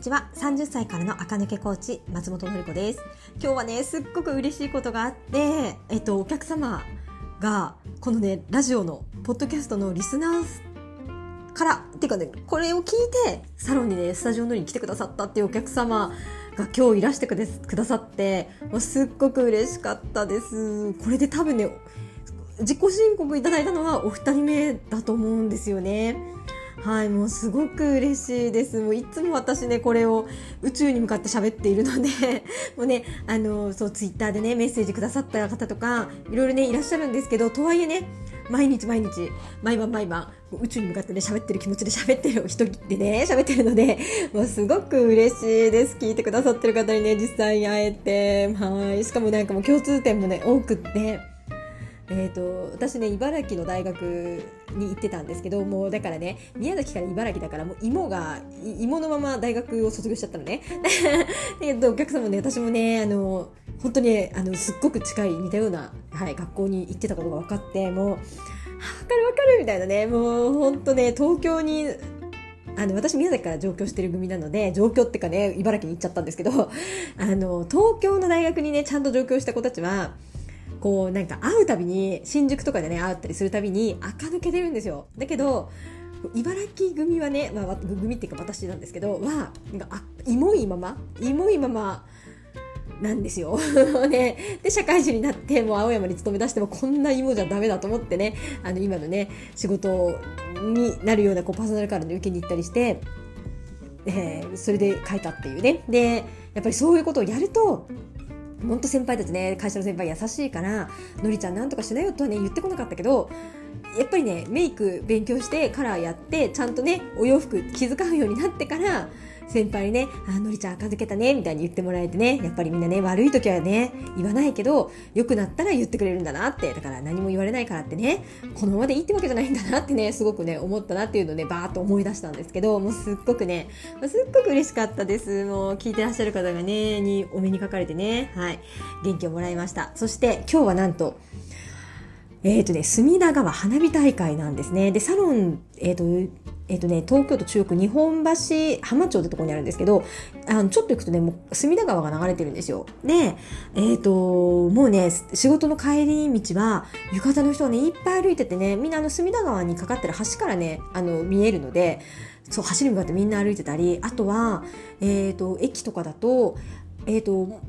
にちは。30歳からの赤抜けコーチ松本の子です。今日はねすっごく嬉しいことがあってえっとお客様がこのねラジオのポッドキャストのリスナーからっていうかねこれを聞いてサロンにねスタジオのに来てくださったっていうお客様が今日いらしてくださってもうすっごく嬉しかったです。これで多分ね自己申告いただいたのはお二人目だと思うんですよね。はい、もうすごく嬉しいです。もういつも私ね、これを宇宙に向かって喋っているので もうね、あの、そう、ツイッターでね、メッセージくださった方とか、いろいろね、いらっしゃるんですけど、とはいえね、毎日毎日、毎晩毎晩、宇宙に向かってね、喋ってる気持ちで喋ってる人でね、喋ってるので、もうすごく嬉しいです。聞いてくださってる方にね、実際に会えて、はい。しかもなんかもう共通点もね、多くって、えーと、私ね茨城の大学に行ってたんですけどもうだからね宮崎から茨城だからもう芋が芋のまま大学を卒業しちゃったのね。でお客様ね私もねあの本当にあのすっごく近い似たような、はい、学校に行ってたことが分かってもう分かる分かるみたいなねもう本当ね東京にあの私宮崎から上京してる組なので上京ってかね茨城に行っちゃったんですけどあの東京の大学にねちゃんと上京した子たちはこうなんか会うたびに新宿とかでね会ったりするたびに垢抜けてるんですよ。だけど茨城組はね、まあ、組っていうか私なんですけどはなんかあイモいままイモいままなんですよ。ね、で社会人になってもう青山に勤め出してもこんな芋じゃダメだと思ってねあの今のね仕事になるようなこうパーソナルカラーで受けに行ったりして、えー、それで書いたっていうね。でやっぱりそういうことをやると本当先輩たちね会社の先輩優しいから「のりちゃんなんとかしなよ」とはね言ってこなかったけどやっぱりねメイク勉強してカラーやってちゃんとねお洋服気遣うようになってから先輩にね、あ、のりちゃん赤づけたね、みたいに言ってもらえてね、やっぱりみんなね、悪い時はね、言わないけど、良くなったら言ってくれるんだなって、だから何も言われないからってね、このままでいいってわけじゃないんだなってね、すごくね、思ったなっていうのをね、バーっと思い出したんですけど、もうすっごくね、すっごく嬉しかったです。もう聞いてらっしゃる方がね、にお目にかかれてね、はい、元気をもらいました。そして今日はなんと、えっ、ー、とね、隅田川花火大会なんですね。で、サロン、えっ、ー、と、えっ、とね、東京都中央区日本橋浜町ってとこにあるんですけど、あの、ちょっと行くとね、もう隅田川が流れてるんですよ。で、えっ、ー、と、もうね、仕事の帰り道は、浴衣の人がね、いっぱい歩いててね、みんなあの隅田川にかかってる橋からね、あの、見えるので、そう、橋に向かってみんな歩いてたり、あとは、えっ、ー、と、駅とかだと、えっ、と、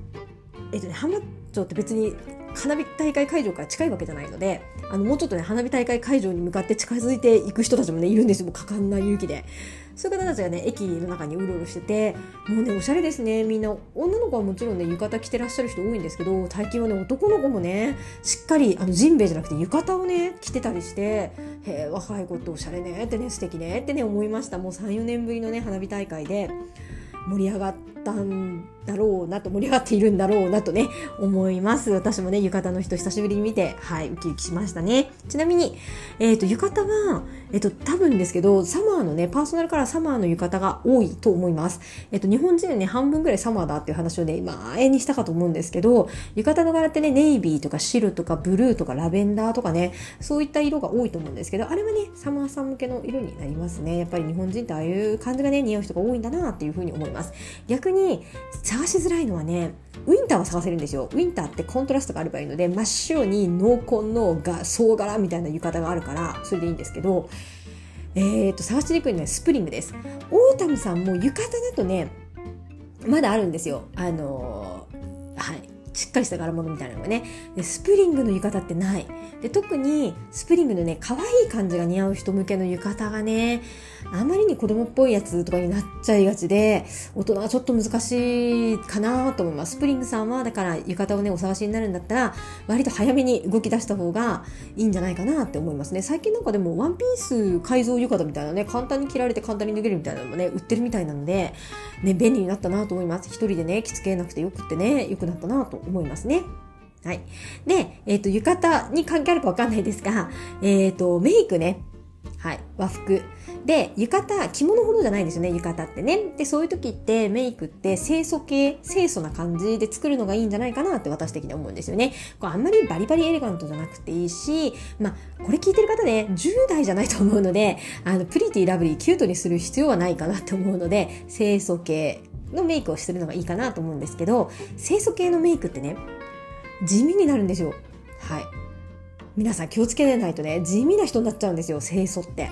えっ、とね、浜町って別に花火大会会場から近いわけじゃないのであのもうちょっとね花火大会会場に向かって近づいていく人たちもねいるんですよ。もう果敢な勇気で。そういう方たちがね駅の中にうろうろしててもうねおしゃれですね。みんな女の子はもちろんね浴衣着てらっしゃる人多いんですけど最近はね男の子もねしっかりあのジンベエじゃなくて浴衣をね着てたりしてへえ若い子っておしゃれねってね素敵ねってね思いました。もう34年ぶりのね花火大会で盛り上がってたんだろうなと盛り上がっているんだろうなとね思います。私もね浴衣の人久しぶりに見てはいウキウキしましたね。ちなみに、えーと、浴衣は、えーと、多分ですけどサマーのねパーソナルカラーサマーの浴衣が多いと思います、えーと、日本人のね半分ぐらいサマーだっていう話をね今前にしたかと思うんですけど浴衣の柄ってねネイビーとか白とかブルーとかラベンダーとかねそういった色が多いと思うんですけどあれはねサマーさん向けの色になりますね。やっぱり日本人ってああいう感じがね似合う人が多いんだなっていうふうに思います。逆に探しづらいのはねウィンターは探せるんですよ。ウィンターってコントラストがあればいいので真っ白に濃紺のが総柄みたいな浴衣があるからそれでいいんですけどえー、と探しにくいのはスプリングです。オータムさんも浴衣だとねまだあるんですよ。あのー、はい。しっかりした柄物みたいなのがね。でスプリングの浴衣ってない。で特にスプリングのね可愛い感じが似合う人向けの浴衣がねあまりに子供っぽいやつとかになっちゃいがちで大人はちょっと難しいかなと思いますスプリングさんはだから浴衣をねお探しになるんだったら割と早めに動き出した方がいいんじゃないかなって思いますね。最近なんかでもワンピース改造浴衣みたいなね簡単に着られて簡単に脱げるみたいなのもね売ってるみたいなのでね便利になったなと思います一人でね着付けなくてよくってね良くなったなと思いますね。はい。で、えっ、ー、と、浴衣に関係あるかわかんないですが、えっ、ー、と、メイクね。はい、和服。で、浴衣、着物ほどじゃないんですよね、浴衣ってね。で、そういう時ってメイクって清楚系、清楚な感じで作るのがいいんじゃないかなって私的に思うんですよね。これあんまりバリバリエレガントじゃなくていいし、まあ、これ聞いてる方ね、10代じゃないと思うので、あの、プリティラブリーキュートにする必要はないかなって思うので、清楚系のメイクをするのがいいかなと思うんですけど、清楚系のメイクってね、地味になるんですよ。はい。皆さん気をつけないとね、地味な人になっちゃうんですよ、清楚って。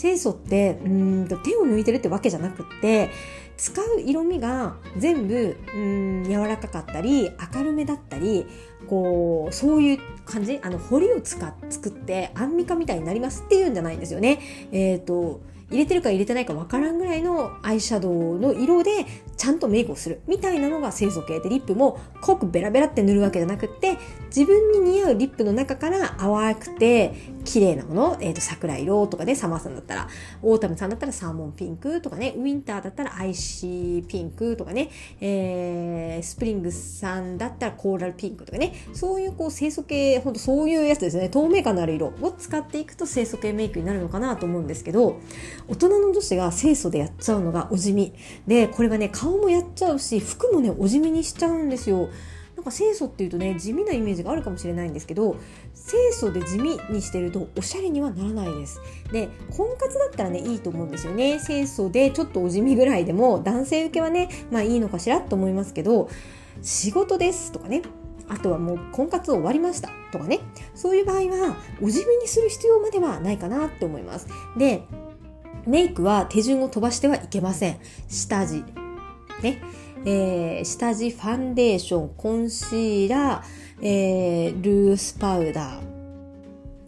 清楚ってうんと手を抜いてるってわけじゃなくって使う色味が全部うん柔らかかったり明るめだったりこうそういう感じ？あの彫りを作っ作ってアンミカみたいになりますっていうんじゃないんですよね。えっ、ー、と入れてるか入れてないかわからんぐらいのアイシャドウの色でちゃんとメイクをするみたいなのが清楚系でリップも濃くベラベラって塗るわけじゃなくって自分に似合うリップの中から淡くて綺麗なもの、えっ、ー、と桜色とかねサマーさんだったらオータムさんだったらサーモンピンクとかねウィンターだったらアイシーピンクとかね、えー、スプリングさんだったらコーラルピンクとかねそういうこう清楚系ほんとそういうやつですね透明感のある色を使っていくと清楚系メイクになるのかなと思うんですけど大人の女子が清楚でやっちゃうのがおじみ。でこれがね顔もやっちゃうし服もねおじみにしちゃうんですよ。なんか清楚っていうとね地味なイメージがあるかもしれないんですけど清楚で地味にしてるとおしゃれにはならないです。で婚活だったらねいいと思うんですよね。清楚でちょっとお地味ぐらいでも男性受けはねまあいいのかしらと思いますけど仕事ですとかね。あとはもう婚活終わりました。とかね。そういう場合はお地味にする必要まではないかなって思います。でメイクは手順を飛ばしてはいけません。下地。ね。えー、下地、ファンデーション、コンシーラー、えー、ルースパウダー。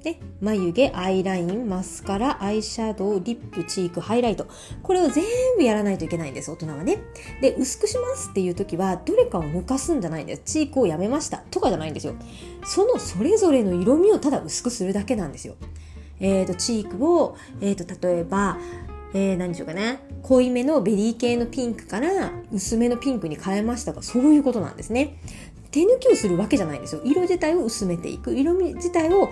で、眉毛、アイライン、マスカラ、アイシャドウ、リップ、チーク、ハイライト。これを全部やらないといけないんです、大人はね。で、薄くしますっていう時は、どれかを抜かすんじゃないんです。チークをやめましたとかじゃないんですよ。そのそれぞれの色味をただ薄くするだけなんですよ。えーと、チークを、えーと、例えば、えー、何でしょうかね。濃いめのベリー系のピンクから薄めのピンクに変えましたがそういうことなんですね。手抜きをするわけじゃないんですよ。色自体を薄めていく。色味自体を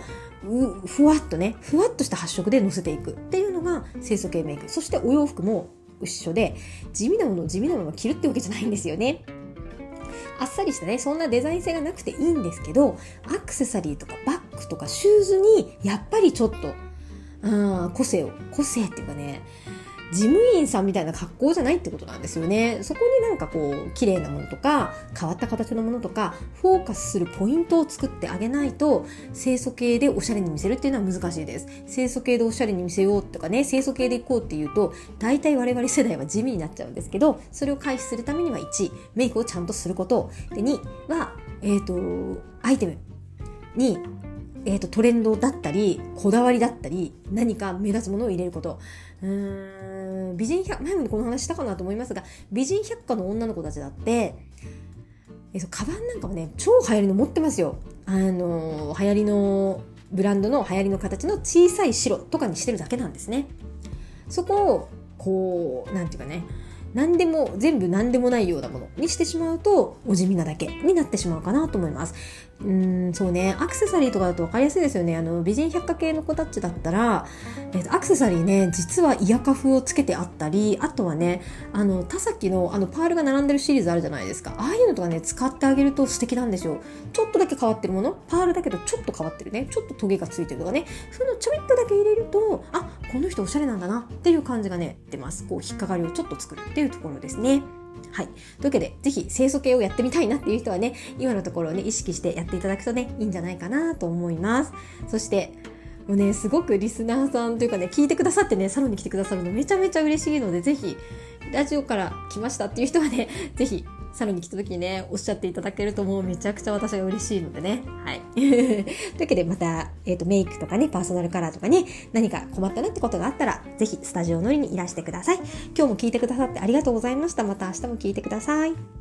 ふわっとねふわっとした発色でのせていく。っていうのが清楚系メイク。そしてお洋服も一緒で地味なものを地味なまま着るってわけじゃないんですよね。あっさりしたねそんなデザイン性がなくていいんですけどアクセサリーとかバッグとかシューズにやっぱりちょっとあ個性を個性っていうかね事務員さんみたいな格好じゃないってことなんですよね。そこになんかこう、綺麗なものとか、変わった形のものとか、フォーカスするポイントを作ってあげないと、清楚系でおしゃれに見せるっていうのは難しいです。清楚系でおしゃれに見せようとかね、清楚系でいこうっていうと、大体我々世代は地味になっちゃうんですけど、それを回避するためには1、メイクをちゃんとすること。で、2は、えっ、ー、と、アイテムにえーと、トレンドだったりこだわりだったり何か目立つものを入れること。うーん美人百前もこの話したかなと思いますが美人百科の女の子たちだって、えーと、カバンなんかもね超流行りの持ってますよ。あの流行りのブランドの流行りの形の小さい白とかにしてるだけなんですね。そこをこうなんていうかね何でも全部何でもないようなものにしてしまうとお地味なだけになってしまうかなと思います。うんそうね。アクセサリーとかだと分かりやすいですよね。あの美人百貨系の子たちだったら、えー、アクセサリーね実はイヤカフをつけてあったりあとはねあの田崎のあのパールが並んでるシリーズあるじゃないですか。ああいうのとかね使ってあげると素敵なんですよ。ちょっとだけ変わってるものパールだけどちょっと変わってるね。ちょっとトゲがついてるとかね。そういうのちょびっとだけ入れるとあこの人おしゃれなんだなっていう感じがね出ます。こう引っかかりをちょっと作るっていうところですね。はい。というわけで、是非清楚系をやってみたいなっていう人はね、今のところをね、意識してやっていただくとね、いいんじゃないかなと思います。そして、もうね、すごくリスナーさんというかね、聞いてくださってね、サロンに来てくださるのめちゃめちゃ嬉しいので、是非、ラジオから来ましたっていう人はね、ぜひサロンに来た時にね、おっしゃっていただけるともうめちゃくちゃ私が嬉しいのでね。はい。というわけでまた、え、ー、と、メイクとかね、パーソナルカラーとかね、何か困ったなってことがあったら、是非スタジオ乗りにいらしてください。今日も聞いてくださってありがとうございました。また明日も聞いてください。